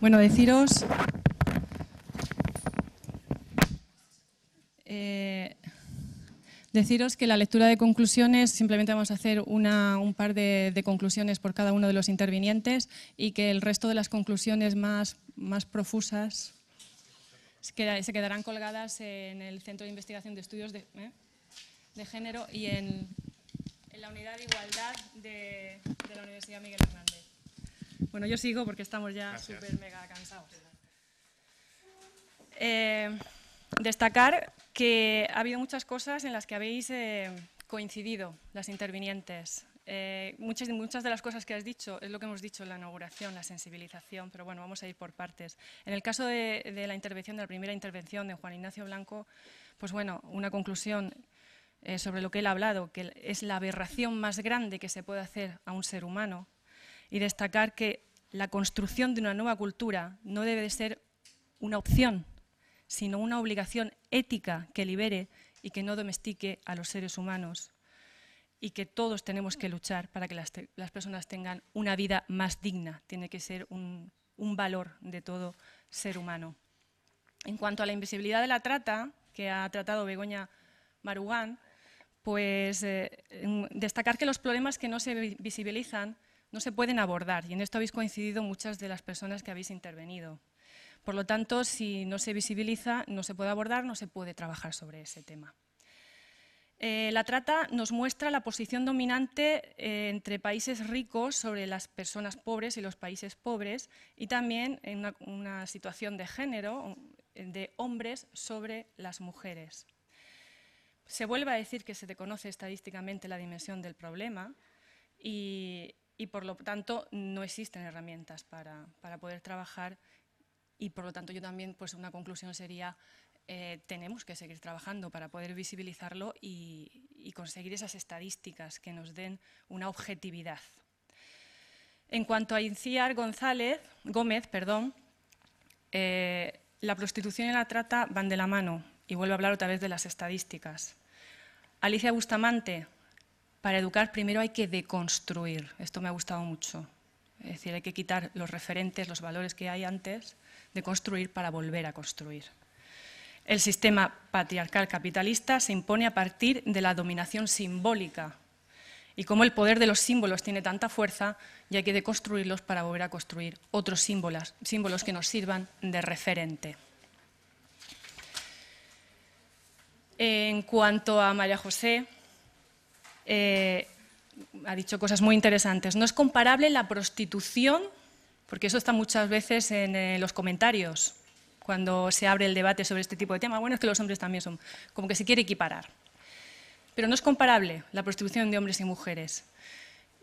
Bueno, deciros eh, deciros que la lectura de conclusiones, simplemente vamos a hacer un par de, conclusiones por cada uno de los intervinientes y que el resto de las conclusiones más, más profusas se quedarán colgadas en el Centro de Investigación de Estudios de, ¿eh? de Género y en, la Unidad de Igualdad de, la Universidad Miguel Hernández. Bueno, yo sigo porque estamos ya súper mega cansados. Eh, destacar que ha habido muchas cosas en las que habéis eh, coincidido, las intervinientes. Eh, muchas, muchas de las cosas que has dicho es lo que hemos dicho en la inauguración, la sensibilización, pero bueno, vamos a ir por partes. En el caso de, de la intervención, de la primera intervención de Juan Ignacio Blanco, pues bueno, una conclusión eh, sobre lo que él ha hablado, que es la aberración más grande que se puede hacer a un ser humano, y destacar que la construcción de una nueva cultura no debe de ser una opción, sino una obligación ética que libere y que no domestique a los seres humanos y que todos tenemos que luchar para que las, personas tengan una vida más digna. Tiene que ser un, valor de todo ser humano. En cuanto a la invisibilidad de la trata, que ha tratado Begoña Marugán, pues eh, destacar que los problemas que no se visibilizan no se pueden abordar y en esto habéis coincidido muchas de las personas que habéis intervenido. Por lo tanto, si no se visibiliza, no se puede abordar, no se puede trabajar sobre ese tema. Eh, la trata nos muestra la posición dominante eh, entre países ricos sobre las personas pobres y los países pobres y también en una, una situación de género de hombres sobre las mujeres. Se vuelve a decir que se desconoce estadísticamente la dimensión del problema y, por lo tanto no existen herramientas para, poder trabajar y por lo tanto yo también pues una conclusión sería eh, tenemos que seguir trabajando para poder visibilizarlo y, conseguir esas estadísticas que nos den una objetividad. En cuanto a Inciar González, Gómez, perdón, eh, la prostitución y la trata van de la mano y vuelvo a hablar otra vez de las estadísticas. Alicia Bustamante, para educar primero hay que deconstruir. Esto me ha gustado mucho. Es decir, hay que quitar los referentes, los valores que hay antes de construir para volver a construir. El sistema patriarcal capitalista se impone a partir de la dominación simbólica. Y como el poder de los símbolos tiene tanta fuerza, ya hay que deconstruirlos para volver a construir otros símbolos, símbolos que nos sirvan de referente. En cuanto a María José, eh, ha dicho cosas muy interesantes. No es comparable la prostitución, porque eso está muchas veces en eh, los comentarios, cuando se abre el debate sobre este tipo de temas. Bueno, es que los hombres también son, como que se quiere equiparar. Pero no es comparable la prostitución de hombres y mujeres.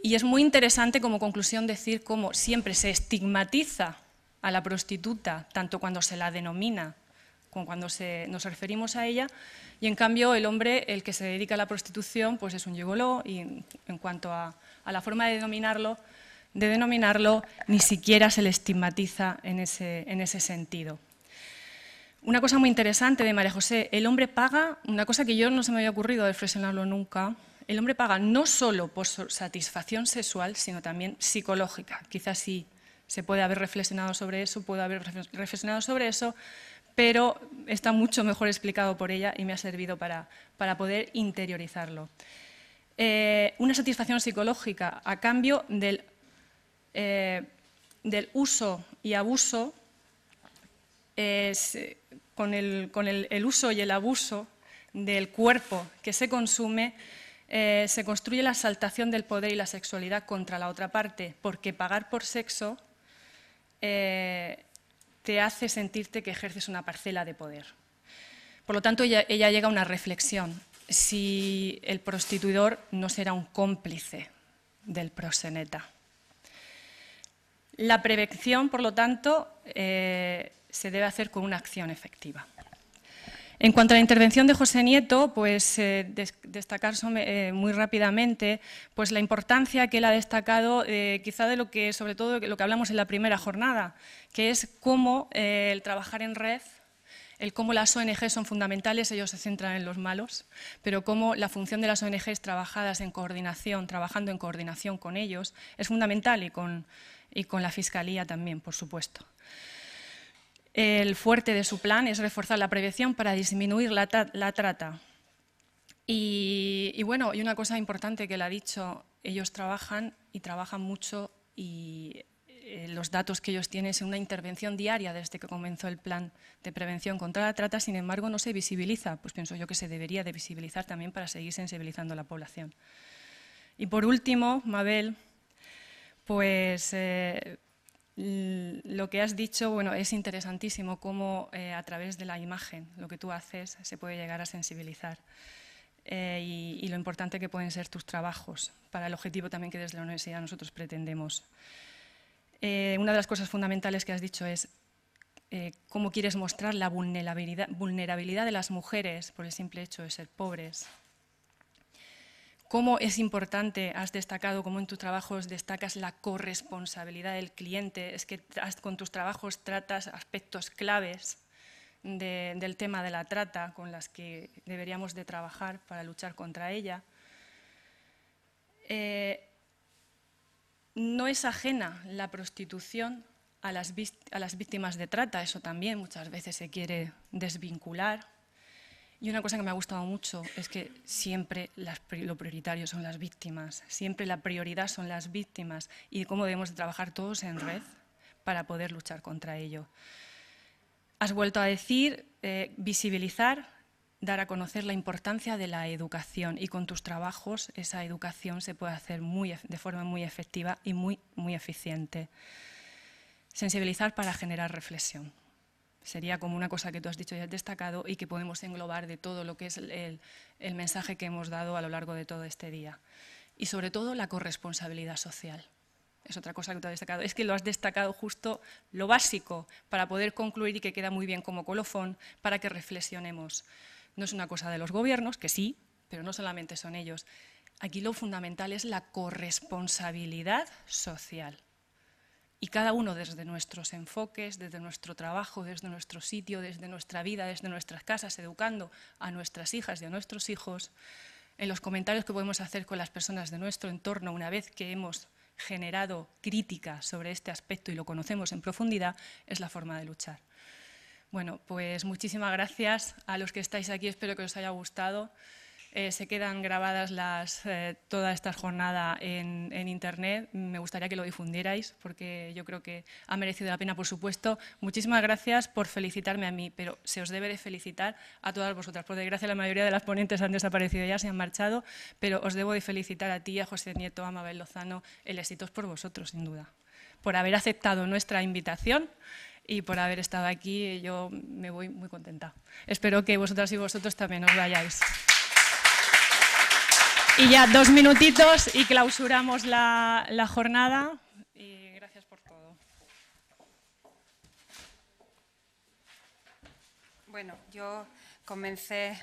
Y es muy interesante como conclusión decir cómo siempre se estigmatiza a la prostituta, tanto cuando se la denomina cuando nos referimos a ella, y en cambio el hombre, el que se dedica a la prostitución, pues es un gigoló, y en, cuanto a, la forma de denominarlo, de denominarlo, ni siquiera se le estigmatiza en ese, en ese sentido. Una cosa muy interesante de María José, el hombre paga, una cosa que yo no se me había ocurrido reflexionarlo nunca, el hombre paga no solo por satisfacción sexual, sino también psicológica. Quizás sí se puede haber reflexionado sobre eso, puede haber reflexionado sobre eso, pero está mucho mejor explicado por ella y me ha servido para, poder interiorizarlo. Eh, una satisfacción psicológica a cambio del, eh, uso y abuso, con, el, uso y el abuso del cuerpo que se consume, eh, se construye la exaltación del poder y la sexualidad contra la otra parte, porque pagar por sexo te hace sentirte que ejerces una parcela de poder. Por lo tanto, ella, llega a una reflexión. Si el prostituidor no será un cómplice del proseneta. La prevención, por lo tanto, eh, se debe hacer con una acción efectiva. En cuanto a la intervención de José Nieto, pues eh, destacar eh, muy rápidamente pues, la importancia que él ha destacado, eh, quizá de lo que, sobre todo, lo que hablamos en la primera jornada, que es cómo el trabajar en red, el cómo las ONG son fundamentales, ellos se centran en los malos, pero cómo la función de las ONGs trabajadas en coordinación, trabajando en coordinación con ellos, es fundamental y con, y con la Fiscalía también, por supuesto. El fuerte de su plan es reforzar la prevención para disminuir la, trata. Y, bueno, y una cosa importante que le ha dicho, ellos trabajan y trabajan mucho y eh, los datos que ellos tienen es una intervención diaria desde que comenzó el plan de prevención contra la trata, sin embargo no se visibiliza, pues pienso yo que se debería de visibilizar también para seguir sensibilizando a la población. Y por último, Mabel, pues eh, lo que has dicho bueno, es interesantísimo cómo eh, a través de la imagen, lo que tú haces, se puede llegar a sensibilizar. Eh, y, lo importante que pueden ser tus trabajos para el objetivo también que desde la universidad nosotros pretendemos. Eh, una de las cosas fundamentales que has dicho es cómo quieres mostrar la vulnerabilidad, vulnerabilidad de las mujeres por el simple hecho de ser pobres, cómo es importante, has destacado, cómo en tus trabajos destacas la corresponsabilidad del cliente, es que con tus trabajos tratas aspectos claves del tema de la trata con las que deberíamos de trabajar para luchar contra ella. Eh, no es ajena la prostitución a las, a las víctimas de trata, eso también muchas veces se quiere desvincular y una cosa que me ha gustado mucho es que siempre lo prioritario son las víctimas, siempre la prioridad son las víctimas y cómo debemos trabajar todos en red para poder luchar contra ello. Has vuelto a decir eh, visibilizar, dar a conocer la importancia de la educación y con tus trabajos esa educación se puede hacer muy, de forma muy efectiva y muy, muy eficiente. Sensibilizar para generar reflexión sería como una cosa que tú has dicho y has destacado y que podemos englobar de todo lo que es el, mensaje que hemos dado a lo largo de todo este día. Y sobre todo la corresponsabilidad social. Es otra cosa que tú has destacado. Es que lo has destacado justo lo básico para poder concluir y que queda muy bien como colofón para que reflexionemos. No es una cosa de los gobiernos, que sí, pero no solamente son ellos. Aquí lo fundamental es la corresponsabilidad social. Y cada uno desde nuestros enfoques, desde nuestro trabajo, desde nuestro sitio, desde nuestra vida, desde nuestras casas, educando a nuestras hijas y a nuestros hijos, en los comentarios que podemos hacer con las personas de nuestro entorno una vez que hemos generado crítica sobre este aspecto y lo conocemos en profundidad, es la forma de luchar. Bueno, pues muchísimas gracias a los que estáis aquí, espero que os haya gustado. Eh, se quedan grabadas las, eh, toda esta jornada en, Internet. Me gustaría que lo difundierais porque yo creo que ha merecido la pena, por supuesto. Muchísimas gracias por felicitarme a mí, pero se os debe de felicitar a todas vosotras. Por desgracia, la mayoría de las ponentes han desaparecido ya, se han marchado, pero os debo de felicitar a ti, a José Nieto, a Mabel Lozano. El éxito es por vosotros, sin duda, por haber aceptado nuestra invitación y por haber estado aquí. Yo me voy muy contenta. Espero que vosotras y vosotros también os vayáis. Y ya dos minutitos y clausuramos la, jornada. Gracias por todo. Bueno, yo comencé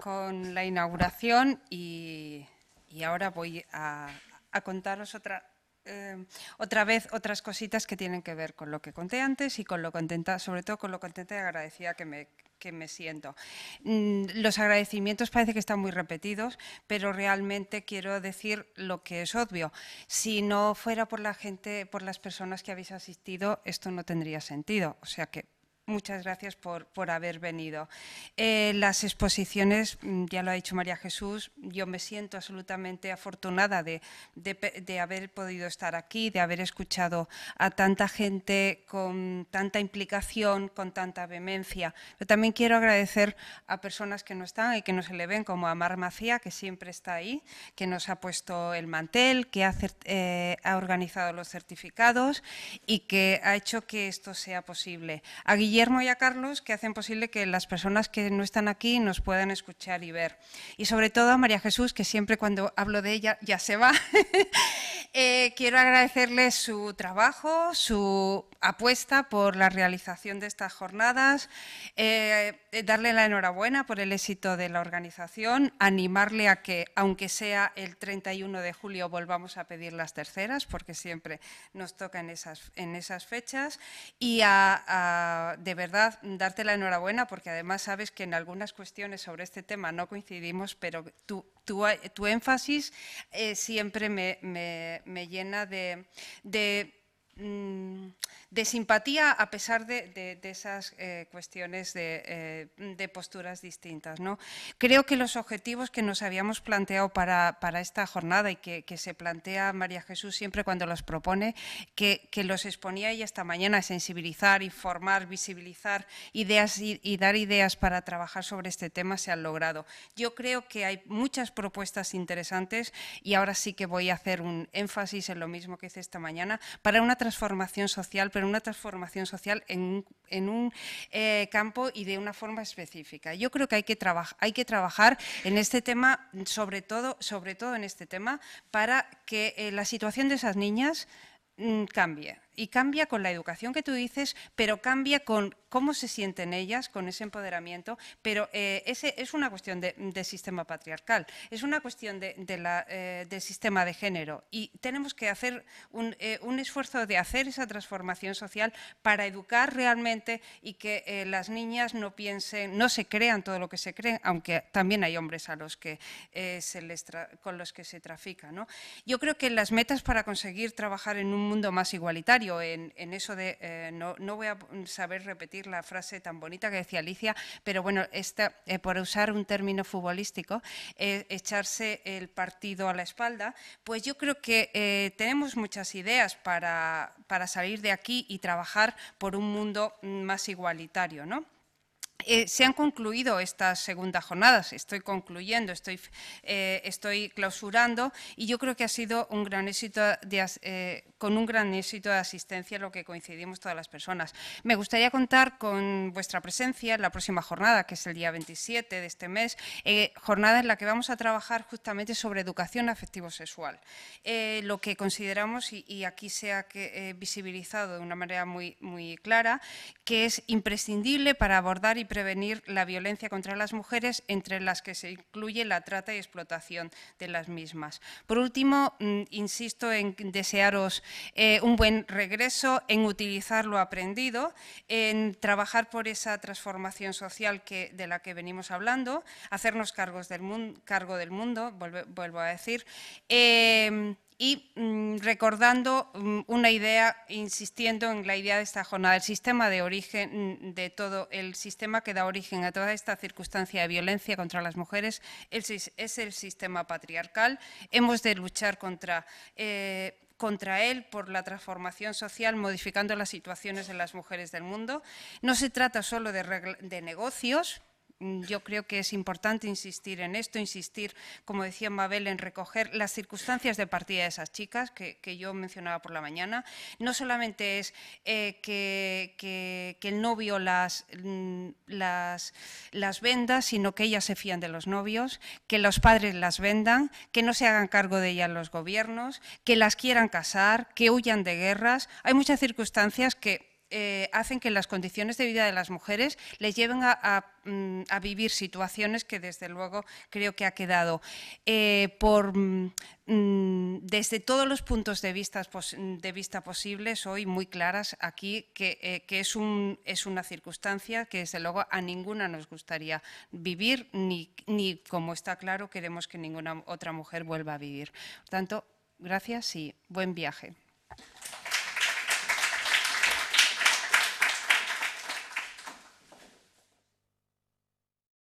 con la inauguración y, y ahora voy a, a contaros otra, eh, otra vez otras cositas que tienen que ver con lo que conté antes y con lo contenta, sobre todo con lo contenta y agradecida que me, que me siento. Mm, los agradecimientos parece que están muy repetidos, pero realmente quiero decir lo que es obvio. Si no fuera por la gente, por las personas que habéis asistido, esto no tendría sentido. O sea que Muchas gracias por, por haber venido. Eh, las exposiciones, mm, ya lo ha dicho María Jesús, yo me siento absolutamente afortunada de, de, haber podido estar aquí, de haber escuchado a tanta gente con tanta implicación, con tanta vehemencia. Pero también quiero agradecer a personas que no están y que no se le ven, como a Mar Macía, que siempre está ahí, que nos ha puesto el mantel, que ha, eh, ha organizado los certificados y que ha hecho que esto sea posible. A Guillermo y a Carlos que hacen posible que las personas que no están aquí nos puedan escuchar y ver. Y sobre todo a María Jesús, que siempre cuando hablo de ella ya se va. Eh, quiero agradecerle su trabajo, su apuesta por la realización de estas jornadas, eh, darle la enhorabuena por el éxito de la organización, animarle a que, aunque sea el 31 de julio, volvamos a pedir las terceras, porque siempre nos toca en esas, en esas fechas, y a, de verdad darte la enhorabuena, porque además sabes que en algunas cuestiones sobre este tema no coincidimos, pero tu, tu, énfasis eh, siempre me, me, llena de mm, de simpatía a pesar de, esas eh, cuestiones eh, de, posturas distintas. ¿no? Creo que los objetivos que nos habíamos planteado para, esta jornada y que, se plantea María Jesús siempre cuando los propone, que, los exponía ella esta mañana, sensibilizar, informar, visibilizar ideas y, dar ideas para trabajar sobre este tema, se han logrado. Yo creo que hay muchas propuestas interesantes y ahora sí que voy a hacer un énfasis en lo mismo que hice esta mañana para una transformación social, pero una transformación social en, un eh, campo y de una forma específica. Yo creo que hay que, hay que trabajar en este tema, sobre todo, sobre todo en este tema, para que eh, la situación de esas niñas mm, cambie y cambia con la educación que tú dices, pero cambia con cómo se sienten ellas, con ese empoderamiento, pero eh, ese es una cuestión de, sistema patriarcal, es una cuestión de, la, eh, del sistema de género y tenemos que hacer eh, un, esfuerzo de hacer esa transformación social para educar realmente y que las niñas no piensen, no se crean todo lo que se creen, aunque también hay hombres a los que se les con los que se trafica. ¿no? Yo creo que las metas para conseguir trabajar en un mundo más igualitario en, eso de, eh, no, voy a saber repetir la frase tan bonita que decía Alicia, pero bueno, esta, eh, por usar un término futbolístico, eh, echarse el partido a la espalda, pues yo creo que tenemos muchas ideas para, para salir de aquí y trabajar por un mundo más igualitario, ¿no? Eh, se han concluido estas segundas jornadas, estoy concluyendo, estoy, eh, estoy, clausurando y yo creo que ha sido un gran éxito eh, con un gran éxito de asistencia en lo que coincidimos todas las personas. Me gustaría contar con vuestra presencia en la próxima jornada, que es el día 27 de este mes, jornada en la que vamos a trabajar justamente sobre educación afectivo-sexual. lo que consideramos, y, aquí se ha visibilizado de una manera muy, muy clara, que es imprescindible para abordar y prevenir la violencia contra las mujeres, entre las que se incluye la trata y explotación de las mismas. Por último, mm, insisto en desearos eh, un buen regreso, en utilizar lo aprendido, en trabajar por esa transformación social de la que venimos hablando, hacernos cargos del cargo del mundo, vuelvo a decir, eh, y mm, recordando mm, una idea, insistiendo en la idea de esta jornada, el sistema de origen de todo, el sistema que da origen a toda esta circunstancia de violencia contra las mujeres es, el sistema patriarcal. Hemos de luchar contra... Eh, contra él por la transformación social, modificando las situaciones de las mujeres del mundo. No se trata solo de, de negocios, yo creo que es importante insistir en esto, insistir, como decía Mabel, en recoger las circunstancias de partida de esas chicas que, yo mencionaba por la mañana. No solamente es eh, que, el novio las, mm, las, las venda, sino que ellas se fían de los novios, que los padres las vendan, que no se hagan cargo de ellas los gobiernos, que las quieran casar, que huyan de guerras. Hay muchas circunstancias que eh, hacen que las condiciones de vida de las mujeres les lleven a, mm, vivir situaciones que desde luego creo que ha quedado eh, por, mm, mm, desde todos los puntos de vista, de vista posibles hoy muy claras aquí que, eh, es, un, es una circunstancia que desde luego a ninguna nos gustaría vivir ni, ni como está claro queremos que ninguna otra mujer vuelva a vivir. Por tanto, gracias y buen viaje.